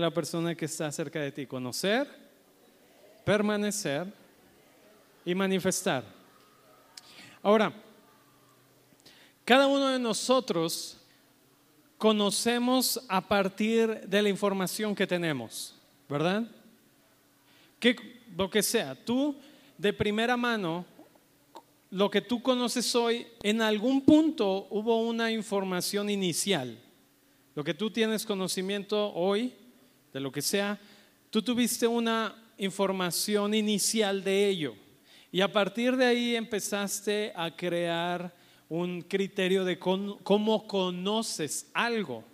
La persona que está cerca de ti, conocer, permanecer y manifestar. Ahora, cada uno de nosotros conocemos a partir de la información que tenemos, ¿verdad? Que, lo que sea, tú de primera mano, lo que tú conoces hoy, en algún punto hubo una información inicial. Lo que tú tienes conocimiento hoy, de lo que sea, tú tuviste una información inicial de ello. Y a partir de ahí empezaste a crear un criterio de cómo conoces algo.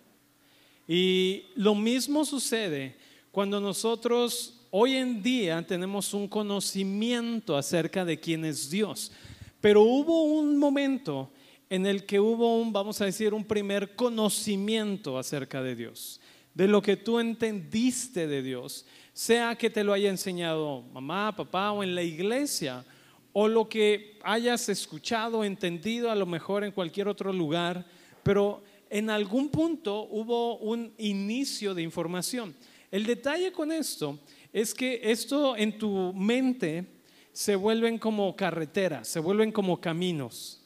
Y lo mismo sucede cuando nosotros hoy en día tenemos un conocimiento acerca de quién es Dios. Pero hubo un momento en el que hubo un, vamos a decir, un primer conocimiento acerca de Dios, de lo que tú entendiste de Dios, sea que te lo haya enseñado mamá, papá o en la iglesia, o lo que hayas escuchado, entendido a lo mejor en cualquier otro lugar, pero en algún punto hubo un inicio de información. El detalle con esto es que esto en tu mente se vuelven como carreteras, se vuelven como caminos.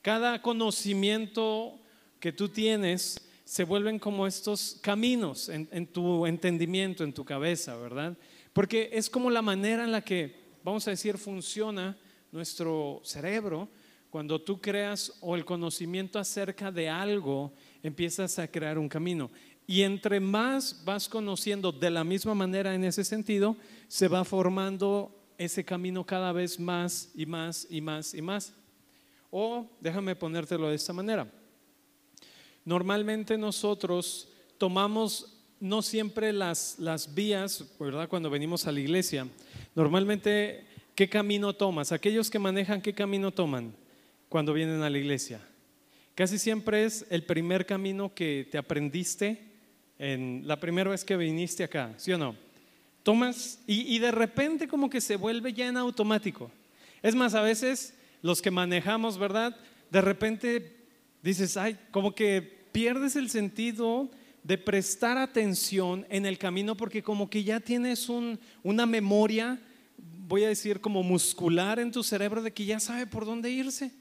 Cada conocimiento que tú tienes se vuelven como estos caminos en, tu entendimiento, en tu cabeza, ¿verdad? Porque es como la manera en la que vamos a decir, funciona nuestro cerebro. Cuando tú creas o el conocimiento acerca de algo, empiezas a crear un camino. Y entre más vas conociendo de la misma manera en ese sentido, se va formando ese camino cada vez más y más y más y más. O déjame ponértelo de esta manera. Normalmente nosotros tomamos no siempre las, las vías, ¿verdad? Cuando venimos a la iglesia, Normalmente, ¿qué camino tomas? Aquellos que manejan, ¿qué camino toman cuando vienen a la iglesia? Casi siempre es el primer camino que te aprendiste en la primera vez que viniste acá, ¿sí o no? Tomas y, y de repente como que se vuelve ya en automático. Es más, a veces los que manejamos, ¿verdad? De repente dices, ay, como que pierdes el sentido de prestar atención en el camino porque como que ya tienes una memoria, voy a decir como muscular en tu cerebro de que ya sabe por dónde irse.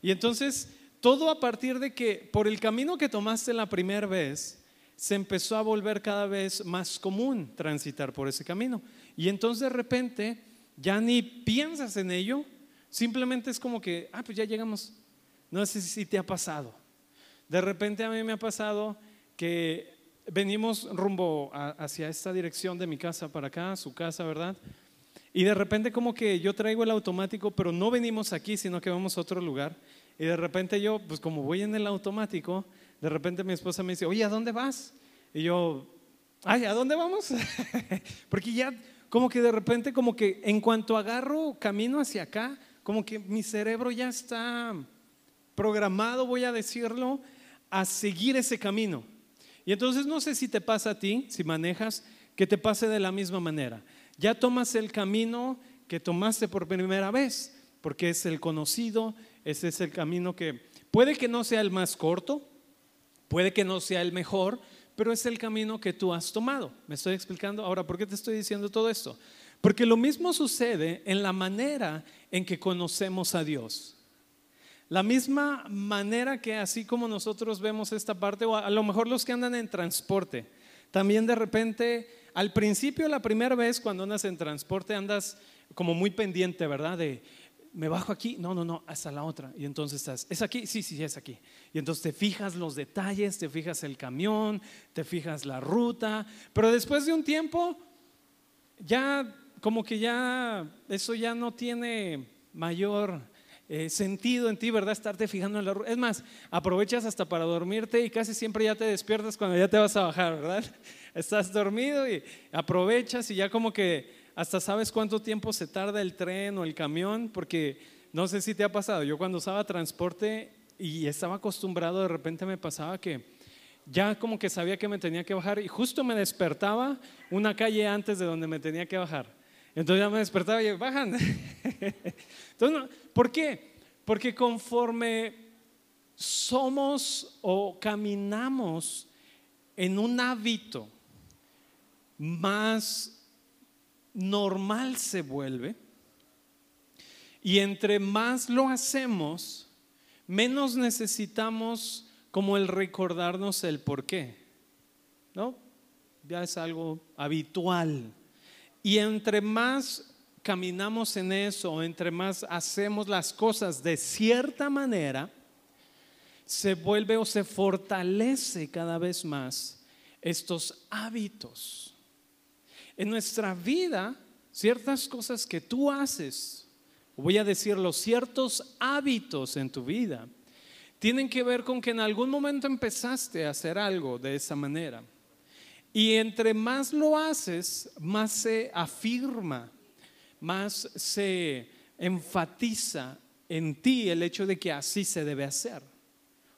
Y entonces todo a partir de que por el camino que tomaste la primera vez, se empezó a volver cada vez más común transitar por ese camino. Y entonces de repente ya ni piensas en ello, simplemente es como que, ah, pues ya llegamos. No sé si te ha pasado. De repente a mí me ha pasado que venimos rumbo hacia esta dirección de mi casa para acá, su casa, ¿verdad? Y de repente como que yo traigo el automático, pero no venimos aquí, sino que vamos a otro lugar. Y de repente yo, pues como voy en el automático, de repente mi esposa me dice, oye, ¿a dónde vas? Y yo, ay, ¿a dónde vamos? Porque ya como que de repente, como que en cuanto agarro camino hacia acá, como que mi cerebro ya está programado, voy a decirlo, a seguir ese camino. Y entonces no sé si te pasa a ti, si manejas, que te pase de la misma manera. Ya tomas el camino que tomaste por primera vez, porque es el conocido, ese es el camino que puede que no sea el más corto, puede que no sea el mejor, pero es el camino que tú has tomado. ¿Me estoy explicando? Ahora, ¿por qué te estoy diciendo todo esto? Porque lo mismo sucede en la manera en que conocemos a Dios. La misma manera que así como nosotros vemos esta parte, o a lo mejor los que andan en transporte, también de repente, al principio, la primera vez cuando andas en transporte, andas como muy pendiente, ¿verdad? De, me bajo aquí, no, no, no, hasta la otra. Y entonces estás, ¿es aquí? Sí, sí, es aquí. Y entonces te fijas los detalles, te fijas el camión, te fijas la ruta, pero después de un tiempo, ya como que ya, eso ya no tiene mayor eh, sentido en ti, ¿verdad? Estarte fijando en la ruta. Es más, aprovechas hasta para dormirte y casi siempre ya te despiertas cuando ya te vas a bajar, ¿verdad? Estás dormido y aprovechas y ya como que hasta sabes cuánto tiempo se tarda el tren o el camión, porque no sé si te ha pasado. Yo cuando usaba transporte y estaba acostumbrado, de repente me pasaba que ya como que sabía que me tenía que bajar y justo me despertaba una calle antes de donde me tenía que bajar. Entonces ya me despertaba y bajan. Entonces, ¿por qué? Porque conforme somos o caminamos en un hábito más normal se vuelve. Y entre más lo hacemos, menos necesitamos como el recordarnos el por qué. ¿No? Ya es algo habitual. Y entre más caminamos en eso, entre más hacemos las cosas de cierta manera, se vuelve o se fortalece cada vez más estos hábitos. En nuestra vida, ciertas cosas que tú haces, voy a decirlo, ciertos hábitos en tu vida, tienen que ver con que en algún momento empezaste a hacer algo de esa manera. Y entre más lo haces, más se afirma, más se enfatiza en ti el hecho de que así se debe hacer,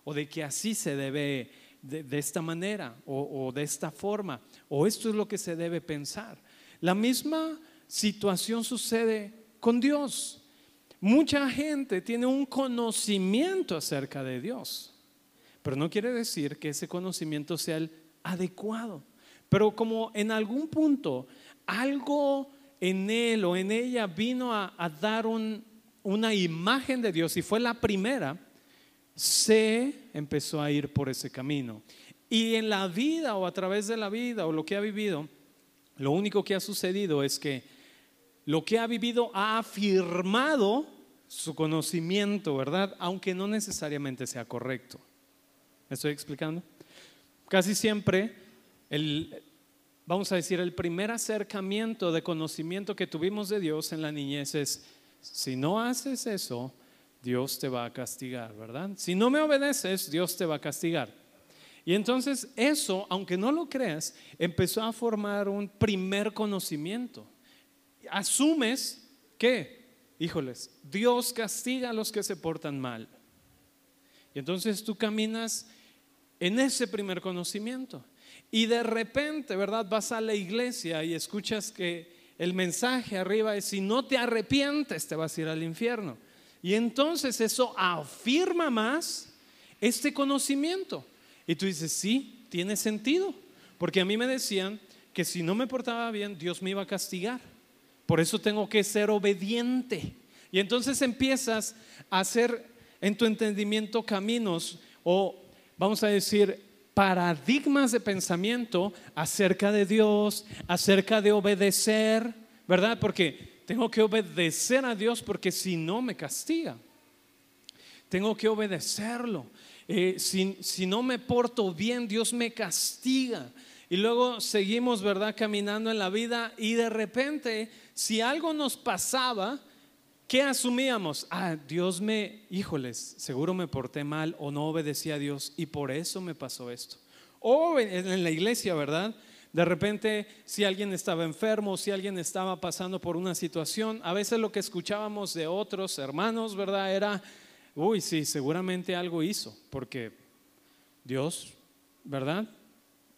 o de que así se debe de, esta manera, o, o de esta forma, o esto es lo que se debe pensar. La misma situación sucede con Dios. Mucha gente tiene un conocimiento acerca de Dios, pero no quiere decir que ese conocimiento sea el adecuado. Pero como en algún punto algo en él o en ella vino a, dar una imagen de Dios y fue la primera, se empezó a ir por ese camino. Y en la vida o a través de la vida o lo que ha vivido, lo único que ha sucedido es que lo que ha vivido ha afirmado su conocimiento, ¿verdad? Aunque no necesariamente sea correcto. ¿Me estoy explicando? Casi siempre el, vamos a decir, el primer acercamiento de conocimiento que tuvimos de Dios en la niñez es, si no haces eso, Dios te va a castigar, ¿verdad? Si no me obedeces, Dios te va a castigar. Y entonces eso, aunque no lo creas, empezó a formar un primer conocimiento. Asumes que, híjoles, Dios castiga a los que se portan mal. Y entonces tú caminas en ese primer conocimiento. Y de repente, ¿verdad? Vas a la iglesia y escuchas que el mensaje arriba es, si no te arrepientes, te vas a ir al infierno. Y entonces eso afirma más este conocimiento. Y tú dices, sí, tiene sentido. Porque a mí me decían que si no me portaba bien, Dios me iba a castigar. Por eso tengo que ser obediente. Y entonces empiezas a hacer en tu entendimiento caminos o, vamos a decir, paradigmas de pensamiento acerca de Dios, acerca de obedecer, ¿verdad? Porque tengo que obedecer a Dios porque si no me castiga. Tengo que obedecerlo. Eh, si, si no me porto bien, Dios me castiga. Y luego seguimos, ¿verdad? Caminando en la vida y de repente, si algo nos pasaba, ¿qué asumíamos? Ah, Dios me, híjoles, seguro me porté mal o no obedecí a Dios y por eso me pasó esto. O en la iglesia, ¿verdad? De repente, si alguien estaba enfermo, si alguien estaba pasando por una situación, a veces lo que escuchábamos de otros hermanos, ¿verdad? Era, uy, sí, seguramente algo hizo, porque Dios, ¿verdad?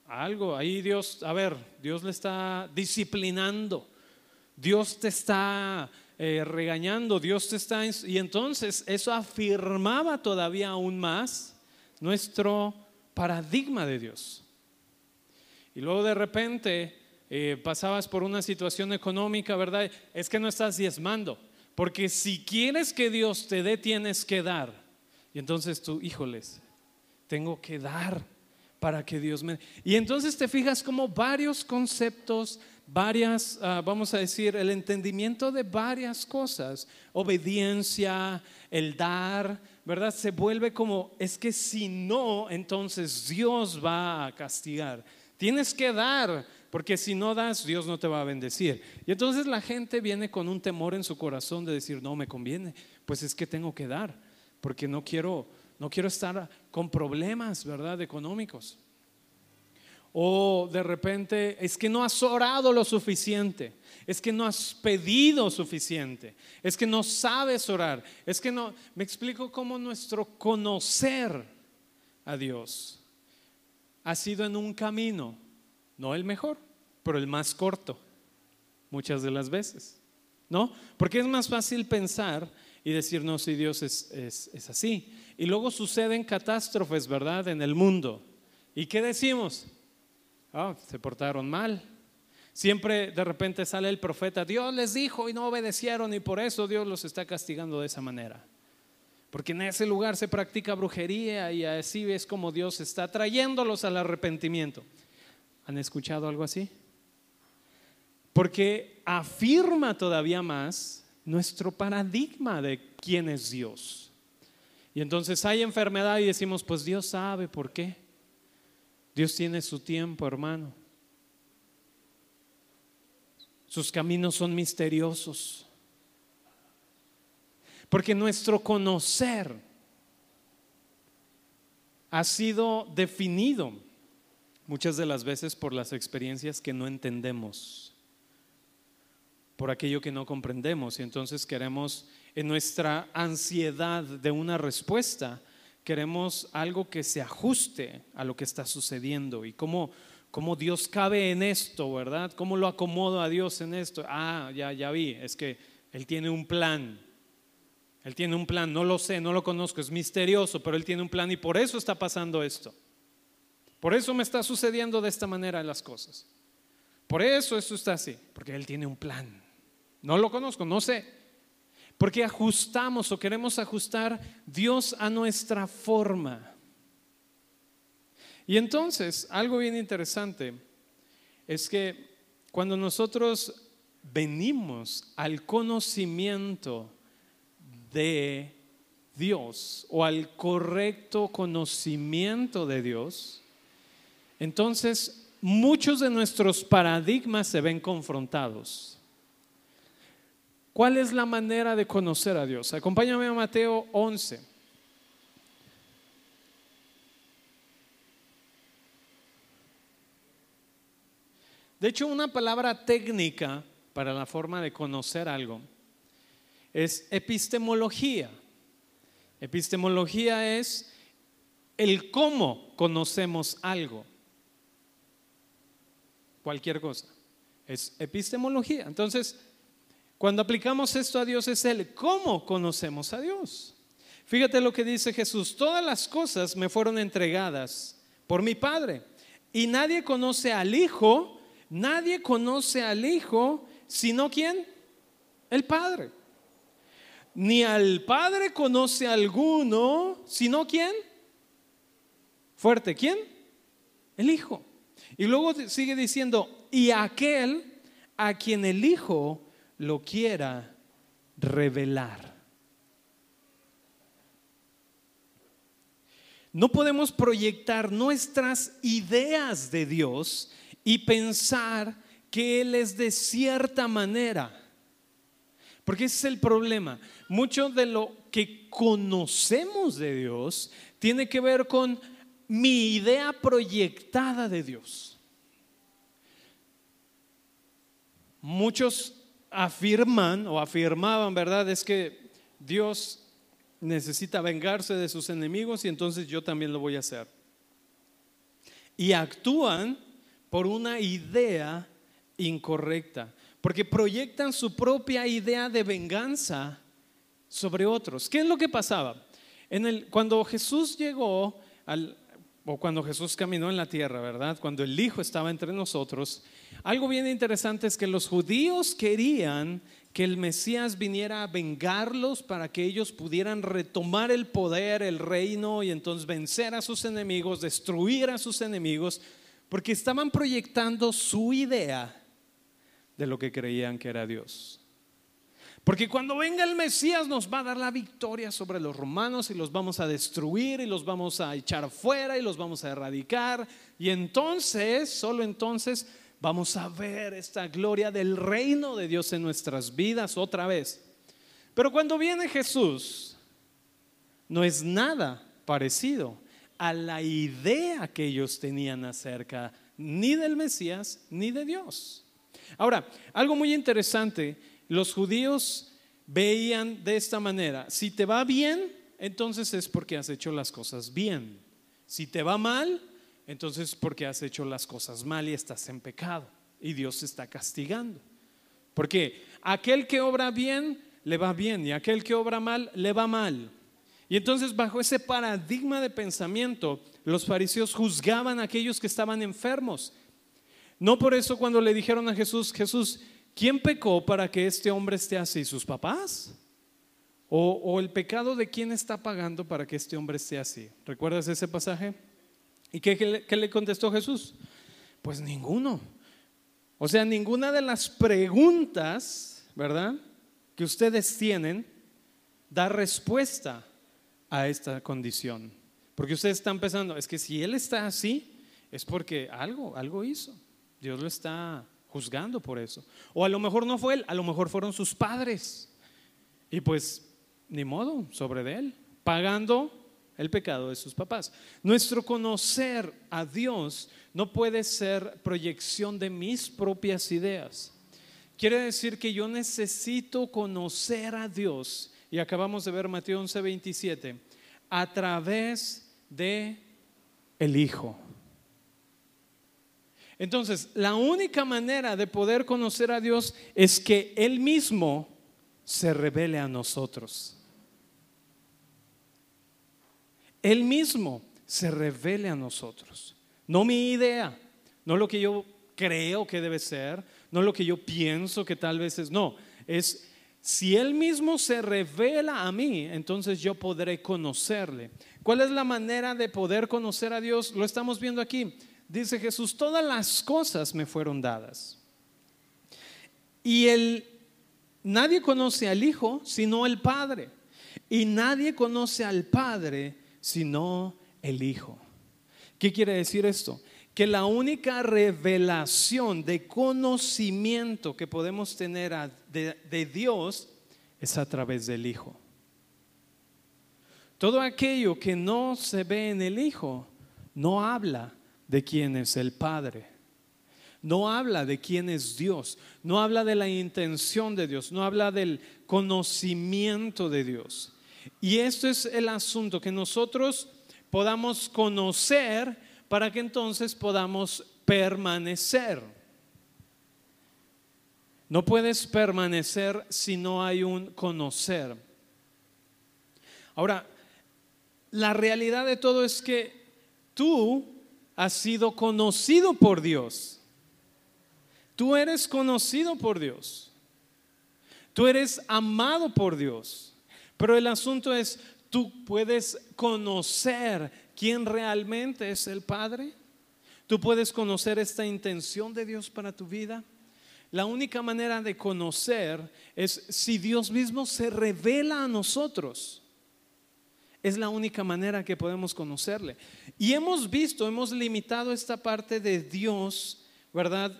Algo, ahí Dios, a ver, Dios le está disciplinando, Dios te está eh, regañando, Dios te está... Y entonces eso afirmaba todavía aún más nuestro paradigma de Dios. Y luego de repente eh, pasabas por una situación económica, ¿verdad? Es que no estás diezmando, porque si quieres que Dios te dé, tienes que dar. Y entonces tú, híjoles, tengo que dar para que Dios me... Y entonces te fijas como varios conceptos varias, ah, vamos a decir, el entendimiento de varias cosas, obediencia, el dar, ¿verdad? Se vuelve como, es que si no, entonces Dios va a castigar. Tienes que dar, porque si no das, Dios no te va a bendecir. Y entonces la gente viene con un temor en su corazón de decir, no me conviene, pues es que tengo que dar, porque no quiero, no quiero estar con problemas, ¿verdad? Económicos. O de repente es que no has orado lo suficiente, es que no has pedido suficiente, es que no sabes orar, es que no, me explico cómo nuestro conocer a Dios ha sido en un camino, no el mejor, pero el más corto, muchas de las veces, ¿no? Porque es más fácil pensar y decir, no, si Dios es, es así. Y luego suceden catástrofes, ¿verdad? En el mundo. ¿Y qué decimos? Ah, se portaron mal. Siempre de repente sale el profeta, Dios les dijo y no obedecieron y por eso Dios los está castigando de esa manera. Porque en ese lugar se practica brujería y así es como Dios está trayéndolos al arrepentimiento. ¿Han escuchado algo así? Porque afirma todavía más nuestro paradigma de quién es Dios. Y entonces hay enfermedad y decimos, pues Dios sabe por qué. Dios tiene su tiempo, hermano. Sus caminos son misteriosos. Porque nuestro conocer ha sido definido muchas de las veces por las experiencias que no entendemos, por aquello que no comprendemos. Y entonces queremos, en nuestra ansiedad de una respuesta, queremos algo que se ajuste a lo que está sucediendo y cómo cómo Dios cabe en esto, ¿verdad? ¿Cómo lo acomodo a Dios en esto? Ah, ya, ya vi, es que Él tiene un plan. Él tiene un plan, no lo sé, no lo conozco, es misterioso, pero Él tiene un plan y por eso está pasando esto. Por eso me está sucediendo de esta manera las cosas. Por eso esto está así, porque Él tiene un plan. No lo conozco, no sé. Porque ajustamos o queremos ajustar Dios a nuestra forma. Y entonces, algo bien interesante es que cuando nosotros venimos al conocimiento de Dios o al correcto conocimiento de Dios, entonces muchos de nuestros paradigmas se ven confrontados. ¿Cuál es la manera de conocer a Dios? Acompáñame a Mateo 11. De hecho, una palabra técnica para la forma de conocer algo es epistemología. Epistemología es el cómo conocemos algo. Cualquier cosa. Es epistemología. Entonces, cuando aplicamos esto a Dios es el cómo conocemos a Dios. Fíjate lo que dice Jesús. Todas las cosas me fueron entregadas por mi Padre. Y nadie conoce al Hijo Nadie conoce al Hijo sino quién? El Padre. Ni al Padre conoce alguno sino quién? Fuerte, ¿quién? El Hijo. Y luego sigue diciendo, y aquel a quien el Hijo lo quiera revelar. No podemos proyectar nuestras ideas de Dios y pensar que Él es de cierta manera. Porque ese es el problema. Mucho de lo que conocemos de Dios tiene que ver con mi idea proyectada de Dios. Muchos afirman o afirmaban, ¿verdad? Es que Dios necesita vengarse de sus enemigos y entonces yo también lo voy a hacer. Y actúan por una idea incorrecta, porque proyectan su propia idea de venganza sobre otros. ¿Qué es lo que pasaba? En el, cuando Jesús llegó al, o cuando Jesús caminó en la tierra, ¿verdad? Cuando el Hijo estaba entre nosotros, algo bien interesante es que los judíos querían que el Mesías viniera a vengarlos para que ellos pudieran retomar el poder, el reino y entonces vencer a sus enemigos, destruir a sus enemigos, porque estaban proyectando su idea de lo que creían que era Dios. Porque cuando venga el Mesías nos va a dar la victoria sobre los romanos y los vamos a destruir y los vamos a echar fuera y los vamos a erradicar. Y entonces, solo entonces, vamos a ver esta gloria del reino de Dios en nuestras vidas otra vez. Pero cuando viene Jesús, no es nada parecido a la idea que ellos tenían acerca ni del Mesías ni de Dios. Ahora, algo muy interesante, los judíos veían de esta manera, si te va bien, entonces es porque has hecho las cosas bien. Si te va mal, entonces es porque has hecho las cosas mal y estás en pecado y Dios está castigando. Porque aquel que obra bien, le va bien y aquel que obra mal, le va mal. Y entonces bajo ese paradigma de pensamiento, los fariseos juzgaban a aquellos que estaban enfermos. No por eso cuando le dijeron a Jesús, Jesús, ¿quién pecó para que este hombre esté así? ¿Sus papás? ¿O, el pecado de quién está pagando para que este hombre esté así? ¿Recuerdas ese pasaje? ¿Y qué, qué le contestó Jesús? Pues ninguno. O sea, ninguna de las preguntas, ¿verdad? Que ustedes tienen da respuesta a esta condición. Porque ustedes están pensando, es que si él está así, es porque algo, algo hizo. Dios lo está juzgando por eso. O a lo mejor no fue él, a lo mejor fueron sus padres. Y pues, ni modo, sobre de él, pagando el pecado de sus papás. Nuestro conocer a Dios no puede ser proyección de mis propias ideas. Quiere decir que yo necesito conocer a Dios, y acabamos de ver Mateo 11, 27, a través de el Hijo. Entonces, la única manera de poder conocer a Dios es que Él mismo se revele a nosotros. Él mismo se revele a nosotros. No mi idea, no lo que yo creo que debe ser, no lo que yo pienso que tal vez es, no, es si Él mismo se revela a mí, entonces yo podré conocerle. ¿Cuál es la manera de poder conocer a Dios? Lo estamos viendo aquí dice Jesús, todas las cosas me fueron dadas. Y el, nadie conoce al Hijo sino el Padre. Y nadie conoce al Padre sino el Hijo. ¿Qué quiere decir esto? Que la única revelación de conocimiento que podemos tener de, de Dios es a través del Hijo. Todo aquello que no se ve en el Hijo no habla de quién es el Padre. No habla de quién es Dios, no habla de la intención de Dios, no habla del conocimiento de Dios. Y esto es el asunto, que nosotros podamos conocer para que entonces podamos permanecer. No puedes permanecer si no hay un conocer. Ahora, la realidad de todo es que tú has sido conocido por Dios. Tú eres conocido por Dios. Tú eres amado por Dios. Pero el asunto es, tú puedes conocer quién realmente es el Padre. Tú puedes conocer esta intención de Dios para tu vida. La única manera de conocer es si Dios mismo se revela a nosotros. Es la única manera que podemos conocerle. Y hemos visto, hemos limitado esta parte de Dios, ¿verdad?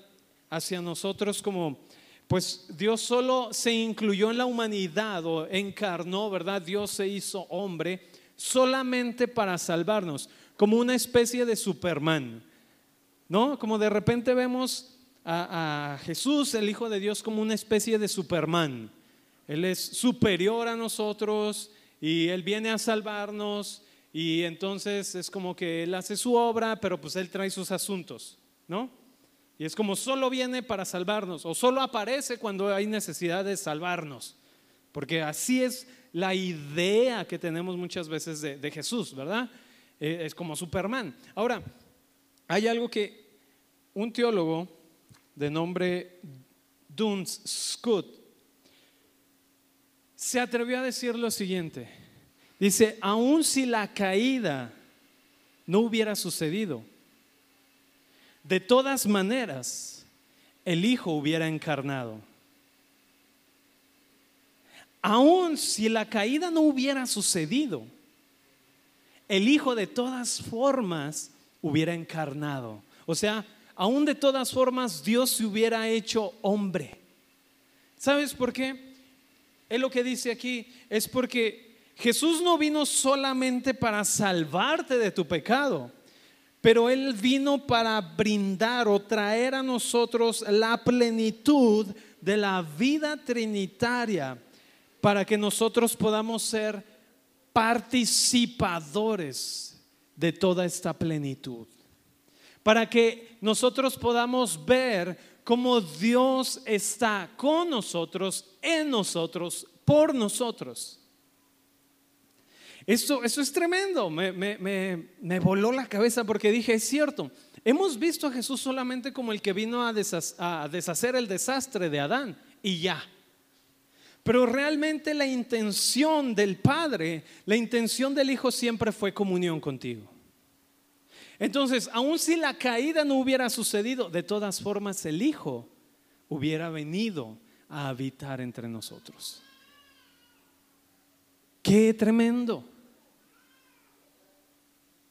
Hacia nosotros como, pues Dios solo se incluyó en la humanidad o encarnó, ¿verdad? Dios se hizo hombre solamente para salvarnos, como una especie de Superman, ¿no? Como de repente vemos a, Jesús, el Hijo de Dios, como una especie de Superman. Él es superior a nosotros, y Él viene a salvarnos y entonces es como que Él hace su obra, pero pues Él trae sus asuntos, ¿no? Y es como solo viene para salvarnos o solo aparece cuando hay necesidad de salvarnos, porque así es la idea que tenemos muchas veces de, Jesús, ¿verdad? Eh, es como Superman. Ahora, hay algo que un teólogo de nombre Duns Scott se atrevió a decir lo siguiente. Dice, aun si la caída no hubiera sucedido, de todas maneras, el Hijo hubiera encarnado. Aun si la caída no hubiera sucedido, el Hijo de todas formas hubiera encarnado. O sea, aún de todas formas Dios se hubiera hecho hombre. ¿Sabes por qué? es lo que dice aquí, es porque Jesús no vino solamente para salvarte de tu pecado, pero Él vino para brindar o traer a nosotros la plenitud de la vida trinitaria, para que nosotros podamos ser participadores de toda esta plenitud. Para que nosotros podamos ver cómo Dios está con nosotros, en nosotros, por nosotros. Eso es tremendo, me, me voló la cabeza porque dije, es cierto, Hemos visto a Jesús solamente como el que vino a, deshacer el desastre de Adán y ya. Pero realmente la intención del Padre, la intención del Hijo siempre fue comunión contigo. Entonces, aun si la caída no hubiera sucedido, de todas formas el Hijo hubiera venido a habitar entre nosotros. Qué tremendo.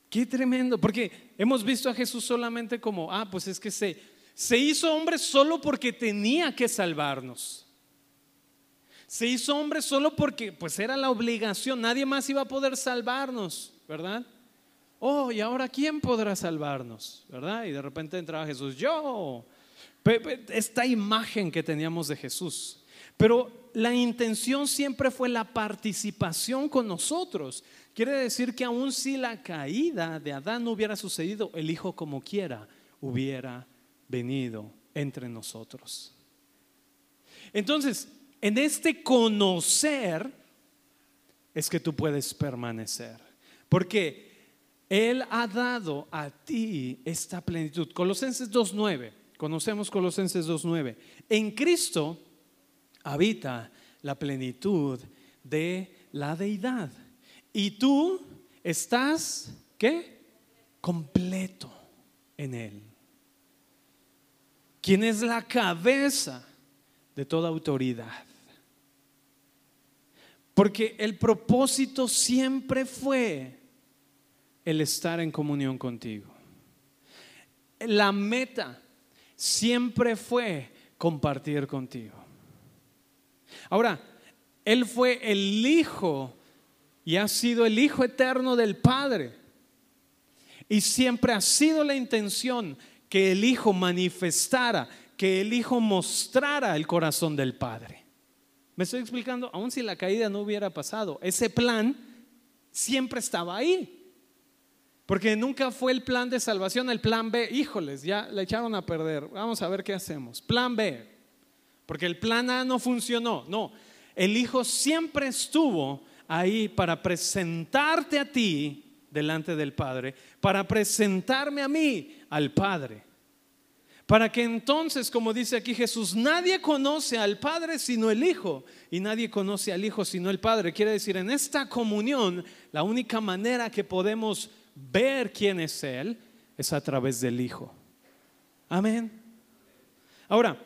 Qué tremendo, porque hemos visto a Jesús solamente como, ah, pues es que se, se hizo hombre solo porque tenía que salvarnos. Se hizo hombre solo porque pues era la obligación, nadie más iba a poder salvarnos, ¿verdad? Oh, y ahora ¿quién podrá salvarnos? ¿Verdad? Y de repente entraba Jesús, yo. Esta imagen que teníamos de Jesús. Pero la intención siempre fue la participación con nosotros. Quiere decir que aun si la caída de Adán no hubiera sucedido, el Hijo como quiera hubiera venido entre nosotros. Entonces, en este conocer es que tú puedes permanecer. Porque Él ha dado a ti esta plenitud. Colosenses 2.9. Conocemos Colosenses 2.9. En Cristo habita la plenitud de la deidad. Y tú estás, ¿qué? Completo en Él. Quien es la cabeza de toda autoridad. Porque el propósito siempre fue el estar en comunión contigo. La meta siempre fue compartir contigo. Ahora, Él fue el Hijo y ha sido el Hijo eterno del Padre. Y siempre ha sido la intención que el Hijo manifestara, que el Hijo mostrara el corazón del Padre. ¿Me estoy explicando? Aun si la caída no hubiera pasado, ese plan siempre estaba ahí. Porque nunca fue el plan de salvación, el plan B. Híjoles, ya le echaron a perder. Vamos a ver qué hacemos. Plan B. Porque el plan A no funcionó. No, el Hijo siempre estuvo ahí para presentarte a ti delante del Padre, para presentarme a mí al Padre. Para que entonces, como dice aquí Jesús, nadie conoce al Padre sino el Hijo y nadie conoce al Hijo sino el Padre. Quiere decir, en esta comunión, la única manera que podemos ver quién es Él es a través del Hijo. Amén. Ahora,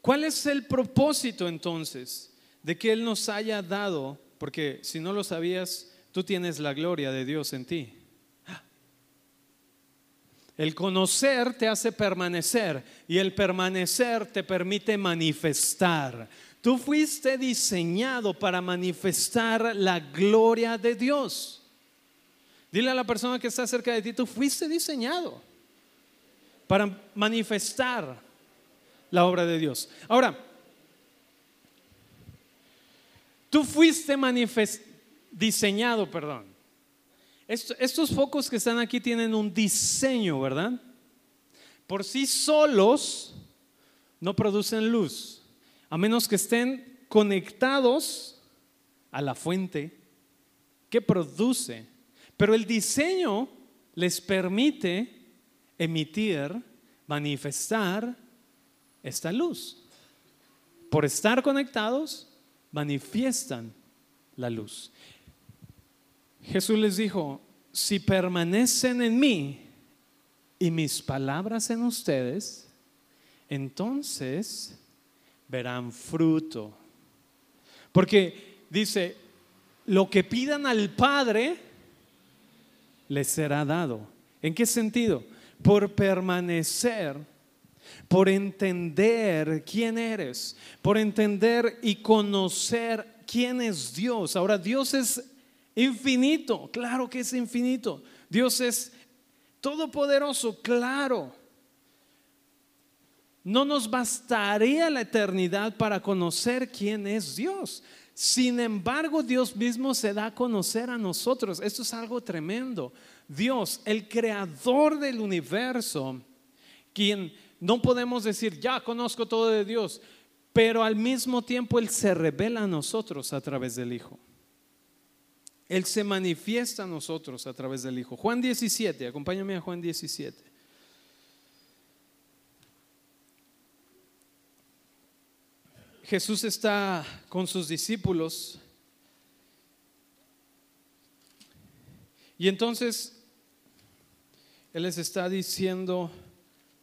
¿cuál es el propósito entonces de que Él nos haya dado porque si no lo sabías, tú tienes la gloria de Dios en ti. El conocer te hace permanecer y el permanecer te permite manifestar. Tú fuiste diseñado para manifestar la gloria de Dios. Dile a la persona que está cerca de ti, tú fuiste diseñado para manifestar la obra de Dios. Ahora, Tú fuiste diseñado, perdón. estos focos que están aquí tienen un diseño, ¿verdad? Por sí solos no producen luz, a menos que estén conectados a la fuente que produce. Pero el diseño les permite emitir, manifestar esta luz. Por estar conectados manifiestan la luz. Jesús les dijo, si permanecen en mí y mis palabras en ustedes, entonces verán fruto. Porque dice, lo que pidan al Padre les será dado. ¿En qué sentido? Por permanecer por entender quién eres, por entender y conocer quién es Dios. Ahora, Dios es infinito, claro que es infinito. Dios es todopoderoso, claro. No nos bastaría la eternidad para conocer quién es Dios. Sin embargo, Dios mismo se da a conocer a nosotros. Esto es algo tremendo. Dios, el creador del universo, quien no podemos decir, ya conozco todo de Dios, pero al mismo tiempo Él se revela a nosotros a través del Hijo. Él se manifiesta a nosotros a través del Hijo. Juan 17, acompáñame a Juan 17. Jesús está con sus discípulos y entonces Él les está diciendo,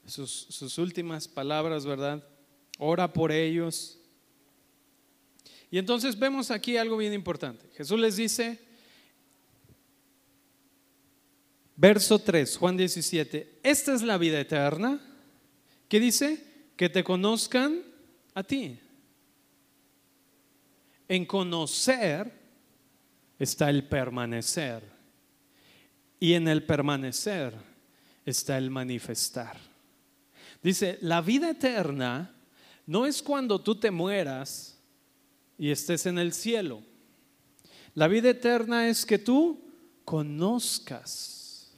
sus, sus últimas palabras, ¿verdad? Ora por ellos. Y entonces vemos aquí algo bien importante. Jesús les dice, verso 3, Juan 17, esta es la vida eterna. ¿Qué dice? Que te conozcan a ti. En conocer está el permanecer. Y en el permanecer está el manifestar. Dice, la vida eterna no es cuando tú te mueras y estés en el cielo. La vida eterna es que tú conozcas.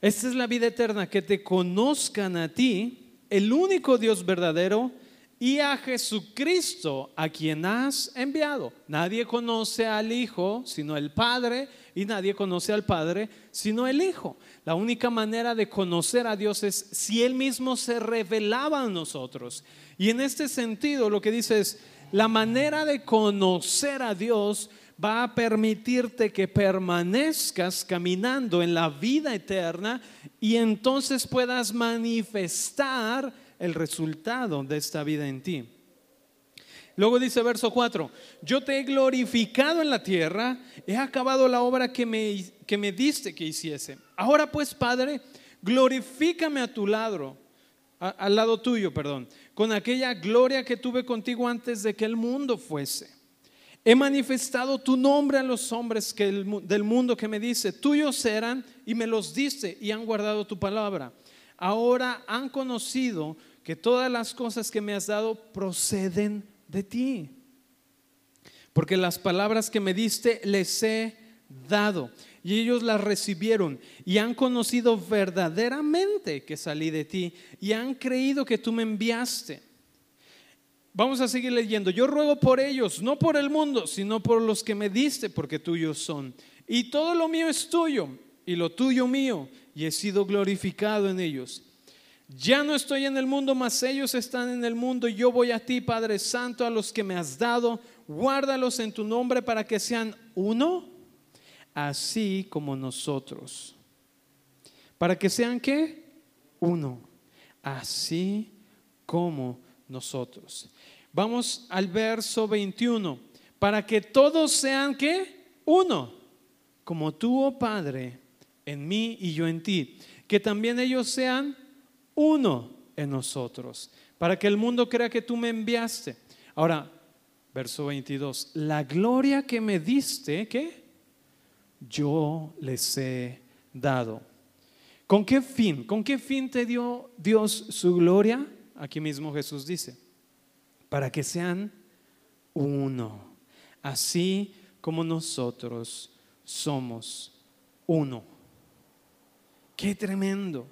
Esta es la vida eterna, que te conozcan a ti, el único Dios verdadero, y a Jesucristo, a quien has enviado. Nadie conoce al Hijo sino el Padre, y nadie conoce al Padre sino el Hijo. La única manera de conocer a Dios es si Él mismo se revelaba a nosotros. Y en este sentido lo que dice es, la manera de conocer a Dios va a permitirte que permanezcas caminando en la vida eterna y entonces puedas manifestar el resultado de esta vida en ti. Luego dice verso 4, yo te he glorificado en la tierra, he acabado la obra que me, que me diste que hiciese. Ahora pues, Padre, glorifícame a tu lado, al lado tuyo, perdón, con aquella gloria que tuve contigo antes de que el mundo fuese. He manifestado tu nombre a los hombres del mundo que me dice, tuyos eran y me los diste y han guardado tu palabra. Ahora han conocido que todas las cosas que me has dado proceden de ti. Porque las palabras que me diste les he dado y ellos las recibieron y han conocido verdaderamente que salí de ti y han creído que tú me enviaste. Vamos a seguir leyendo. Yo ruego por ellos, no por el mundo, sino por los que me diste, porque tuyos son. Y todo lo mío es tuyo y lo tuyo mío, y he sido glorificado en ellos. Ya no estoy en el mundo, mas ellos están en el mundo. Yo voy a ti, Padre Santo, a los que me has dado. Guárdalos en tu nombre para que sean uno, así como nosotros. ¿Para que sean qué? Uno, así como nosotros. Vamos al verso 21. Para que todos sean qué? Uno, como tú, oh Padre, en mí y yo en ti. Que también ellos sean uno en nosotros, para que el mundo crea que tú me enviaste. Ahora, verso 22, la gloria que me diste, ¿qué? Yo les he dado. ¿Con qué fin? ¿Con qué fin te dio Dios su gloria? Aquí mismo Jesús dice, para que sean uno, así como nosotros somos uno. Qué tremendo.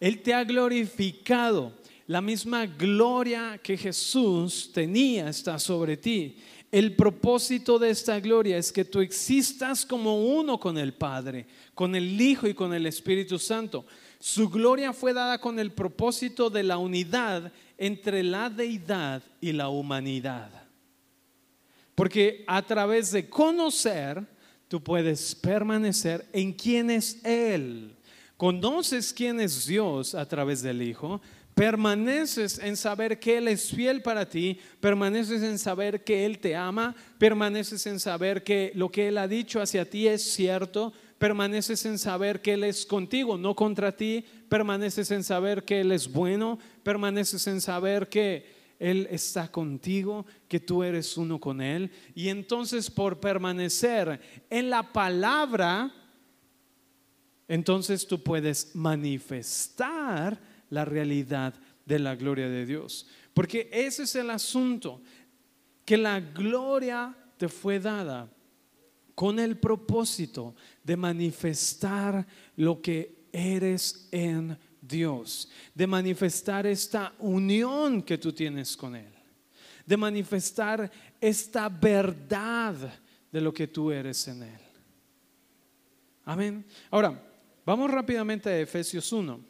Él te ha glorificado. La misma gloria que Jesús tenía está sobre ti. El propósito de esta gloria es que tú existas como uno con el Padre, con el Hijo y con el Espíritu Santo. Su gloria fue dada con el propósito de la unidad entre la deidad y la humanidad. Porque a través de conocer, tú puedes permanecer en quién es Él conoces quién es Dios a través del Hijo, permaneces en saber que Él es fiel para ti, permaneces en saber que Él te ama, permaneces en saber que lo que Él ha dicho hacia ti es cierto, permaneces en saber que Él es contigo, no contra ti, permaneces en saber que Él es bueno, permaneces en saber que Él está contigo, que tú eres uno con Él. Y entonces por permanecer en la palabra, entonces tú puedes manifestar la realidad de la gloria de Dios. Porque ese es el asunto, que la gloria te fue dada con el propósito de manifestar lo que eres en Dios, de manifestar esta unión que tú tienes con Él, de manifestar esta verdad de lo que tú eres en Él. Amén. Ahora, Vamos rápidamente a Efesios 1.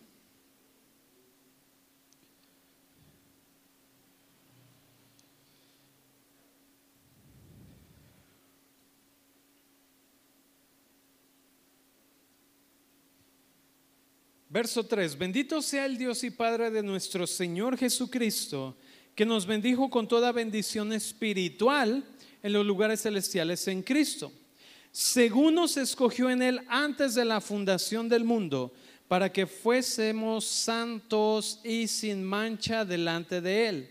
Verso 3. Bendito sea el Dios y Padre de nuestro Señor Jesucristo, que nos bendijo con toda bendición espiritual en los lugares celestiales en Cristo según nos escogió en Él antes de la fundación del mundo, para que fuésemos santos y sin mancha delante de Él,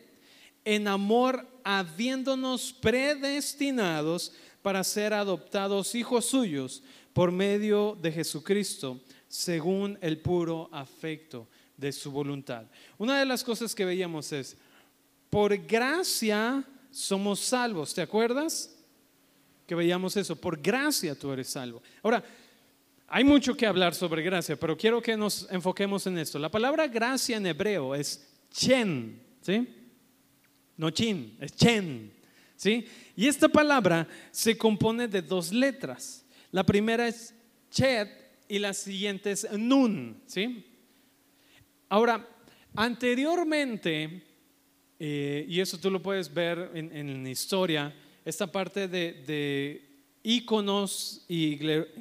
en amor habiéndonos predestinados para ser adoptados hijos suyos por medio de Jesucristo, según el puro afecto de su voluntad. Una de las cosas que veíamos es, por gracia somos salvos, ¿te acuerdas? Que veíamos eso, por gracia tú eres salvo. Ahora, hay mucho que hablar sobre gracia, pero quiero que nos enfoquemos en esto. La palabra gracia en hebreo es chen, ¿sí? No chin, es chen, ¿sí? Y esta palabra se compone de dos letras. La primera es chet y la siguiente es nun, ¿sí? Ahora, anteriormente eh, y eso tú lo puedes ver en, la historia, esta parte de, de iconos y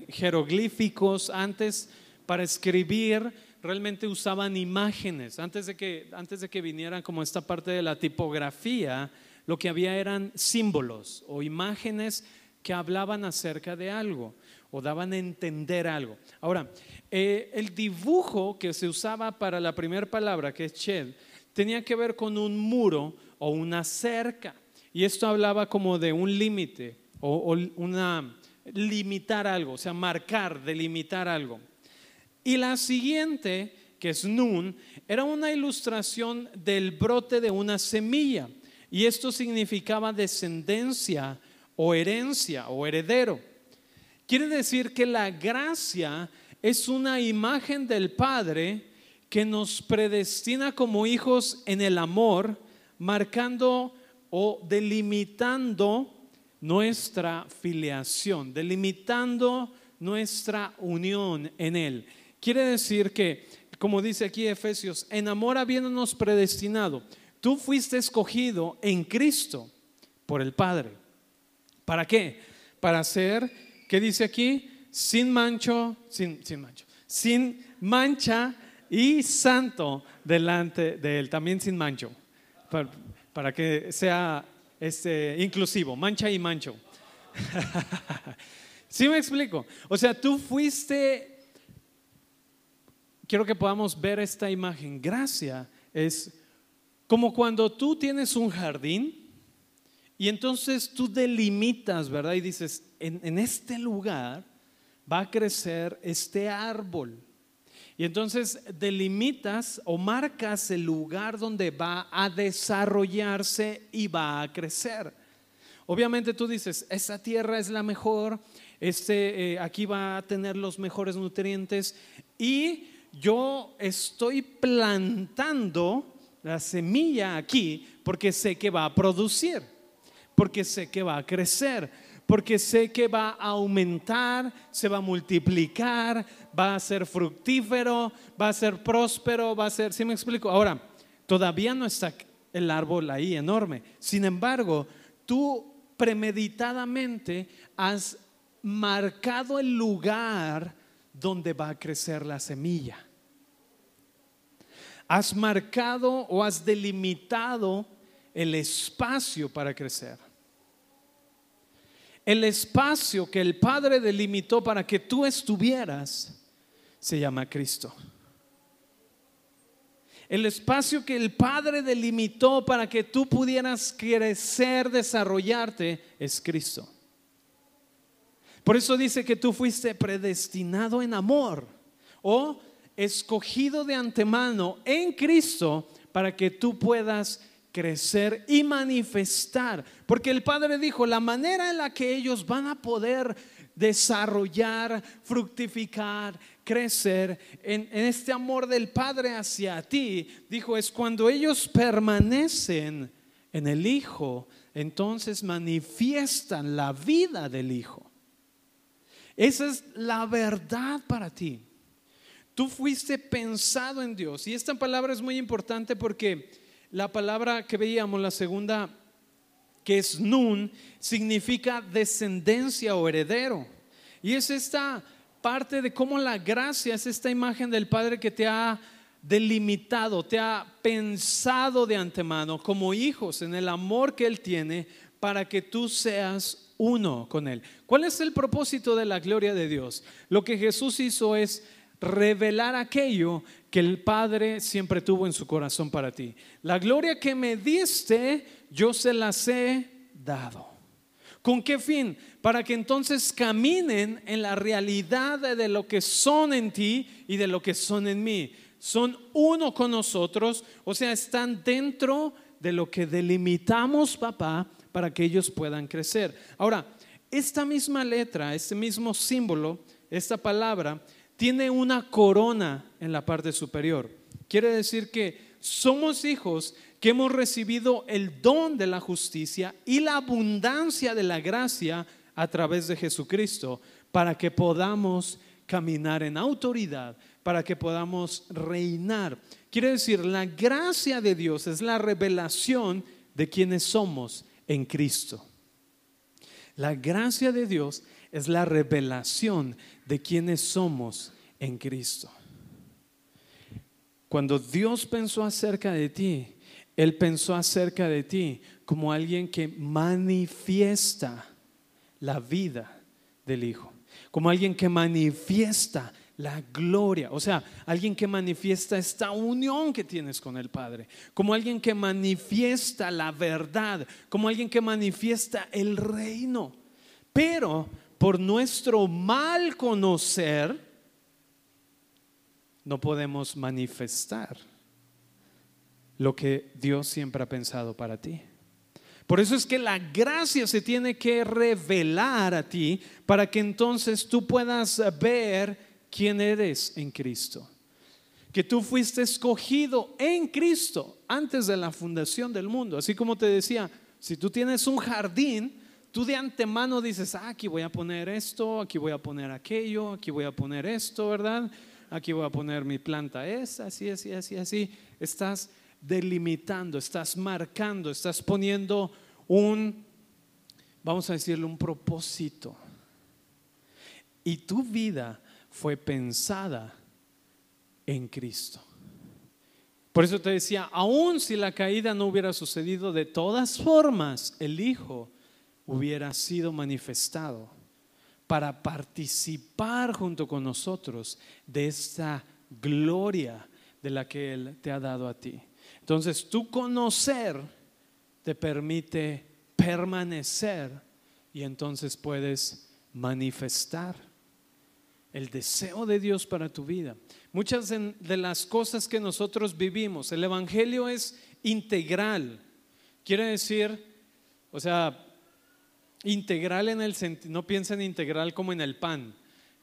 jeroglíficos antes para escribir realmente usaban imágenes. Antes de, que, antes de que vinieran como esta parte de la tipografía, lo que había eran símbolos o imágenes que hablaban acerca de algo o daban a entender algo. Ahora, eh, el dibujo que se usaba para la primera palabra, que es Ched, tenía que ver con un muro o una cerca. Y esto hablaba como de un límite o, una limitar algo, o sea, marcar, delimitar algo. Y la siguiente, que es Nun, era una ilustración del brote de una semilla. Y esto significaba descendencia o herencia o heredero. Quiere decir que la gracia es una imagen del Padre que nos predestina como hijos en el amor, marcando o delimitando nuestra filiación, delimitando nuestra unión en Él. Quiere decir que, como dice aquí Efesios, en amor habiéndonos predestinado, tú fuiste escogido en Cristo por el Padre. ¿Para qué? Para ser, ¿qué dice aquí? Sin mancho, sin, sin mancho, sin mancha y santo delante de él, también sin mancho, para, que sea este, inclusivo, mancha y mancho. ¿Sí me explico? O sea, tú fuiste, quiero que podamos ver esta imagen, gracia es como cuando tú tienes un jardín y entonces tú delimitas, ¿verdad? Y dices, en, en este lugar va a crecer este árbol. Y entonces delimitas o marcas el lugar donde va a desarrollarse y va a crecer. Obviamente tú dices, esa tierra es la mejor, este, eh, aquí va a tener los mejores nutrientes y yo estoy plantando la semilla aquí porque sé que va a producir, porque sé que va a crecer porque sé que va a aumentar, se va a multiplicar, va a ser fructífero, va a ser próspero, va a ser, ¿sí me explico? Ahora, todavía no está el árbol ahí enorme. Sin embargo, tú premeditadamente has marcado el lugar donde va a crecer la semilla. Has marcado o has delimitado el espacio para crecer. El espacio que el Padre delimitó para que tú estuvieras se llama Cristo. El espacio que el Padre delimitó para que tú pudieras crecer, desarrollarte, es Cristo. Por eso dice que tú fuiste predestinado en amor o escogido de antemano en Cristo para que tú puedas crecer y manifestar. Porque el Padre dijo, la manera en la que ellos van a poder desarrollar, fructificar, crecer en, este amor del Padre hacia ti, dijo, es cuando ellos permanecen en el Hijo, entonces manifiestan la vida del Hijo. Esa es la verdad para ti. Tú fuiste pensado en Dios. Y esta palabra es muy importante porque la palabra que veíamos, la segunda, que es nun, significa descendencia o heredero. Y es esta parte de cómo la gracia es esta imagen del Padre que te ha delimitado, te ha pensado de antemano como hijos en el amor que Él tiene para que tú seas uno con Él. ¿Cuál es el propósito de la gloria de Dios? Lo que Jesús hizo es revelar aquello que el Padre siempre tuvo en su corazón para ti. La gloria que me diste, yo se las he dado. ¿Con qué fin? Para que entonces caminen en la realidad de lo que son en ti y de lo que son en mí. Son uno con nosotros, o sea, están dentro de lo que delimitamos, papá, para que ellos puedan crecer. Ahora, esta misma letra, este mismo símbolo, esta palabra, tiene una corona en la parte superior. Quiere decir que somos hijos que hemos recibido el don de la justicia y la abundancia de la gracia a través de Jesucristo para que podamos caminar en autoridad, para que podamos reinar. Quiere decir, la gracia de Dios es la revelación de quienes somos en Cristo. La gracia de Dios es la revelación de quienes somos en Cristo. Cuando Dios pensó acerca de ti, Él pensó acerca de ti como alguien que manifiesta la vida del Hijo, como alguien que manifiesta la gloria, o sea, alguien que manifiesta esta unión que tienes con el Padre, como alguien que manifiesta la verdad, como alguien que manifiesta el reino. Pero por nuestro mal conocer, no podemos manifestar lo que Dios siempre ha pensado para ti. Por eso es que la gracia se tiene que revelar a ti para que entonces tú puedas ver quién eres en Cristo. Que tú fuiste escogido en Cristo antes de la fundación del mundo. Así como te decía, si tú tienes un jardín, tú de antemano dices, ah, aquí voy a poner esto, aquí voy a poner aquello, aquí voy a poner esto, ¿verdad? aquí voy a poner mi planta, es así, así, así, así. Estás delimitando, estás marcando, estás poniendo un, vamos a decirle, un propósito. Y tu vida fue pensada en Cristo. Por eso te decía, aun si la caída no hubiera sucedido, de todas formas el Hijo hubiera sido manifestado para participar junto con nosotros de esta gloria de la que Él te ha dado a ti. Entonces, tu conocer te permite permanecer y entonces puedes manifestar el deseo de Dios para tu vida. Muchas de las cosas que nosotros vivimos, el Evangelio es integral. Quiere decir, o sea, Integral en el sentido, no piensa en integral como en el pan,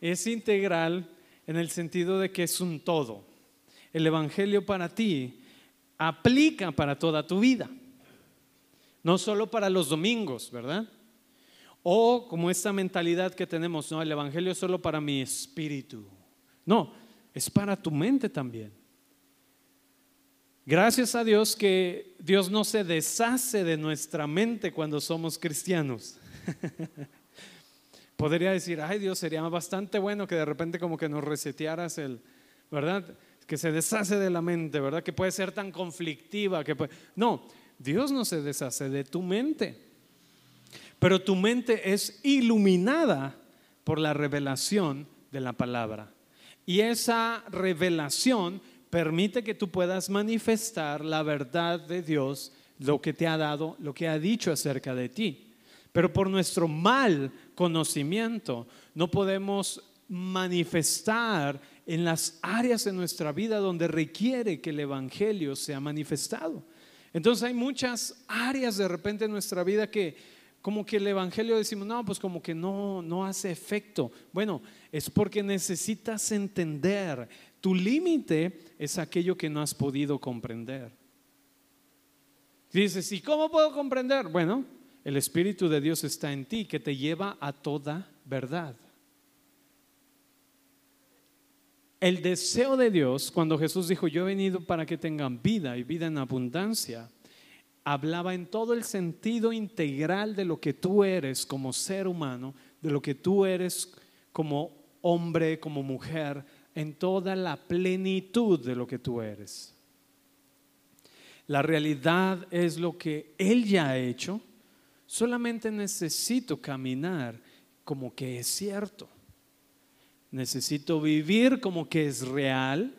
es integral en el sentido de que es un todo. El Evangelio para ti aplica para toda tu vida, no solo para los domingos, ¿verdad? O como esta mentalidad que tenemos, no, el Evangelio es solo para mi espíritu. No, es para tu mente también. Gracias a Dios que Dios no se deshace de nuestra mente cuando somos cristianos. Podría decir, ay Dios, sería bastante bueno que de repente como que nos resetearas el, ¿verdad? Que se deshace de la mente, ¿verdad? Que puede ser tan conflictiva, que No, Dios no se deshace de tu mente, pero tu mente es iluminada por la revelación de la palabra. Y esa revelación permite que tú puedas manifestar la verdad de Dios, lo que te ha dado, lo que ha dicho acerca de ti. Pero por nuestro mal conocimiento no podemos manifestar en las áreas de nuestra vida donde requiere que el Evangelio sea manifestado. Entonces hay muchas áreas de repente en nuestra vida que como que el Evangelio decimos, no, pues como que no, no hace efecto. Bueno, es porque necesitas entender, tu límite es aquello que no has podido comprender. Dices, ¿y cómo puedo comprender? Bueno, el Espíritu de Dios está en ti que te lleva a toda verdad. El deseo de Dios, cuando Jesús dijo, yo he venido para que tengan vida y vida en abundancia, hablaba en todo el sentido integral de lo que tú eres como ser humano, de lo que tú eres como hombre, como mujer, en toda la plenitud de lo que tú eres. La realidad es lo que Él ya ha hecho. Solamente necesito caminar como que es cierto. Necesito vivir como que es real.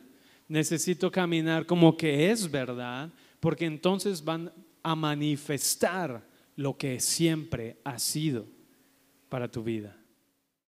Necesito caminar como que es verdad, porque entonces van a manifestar lo que siempre ha sido para tu vida.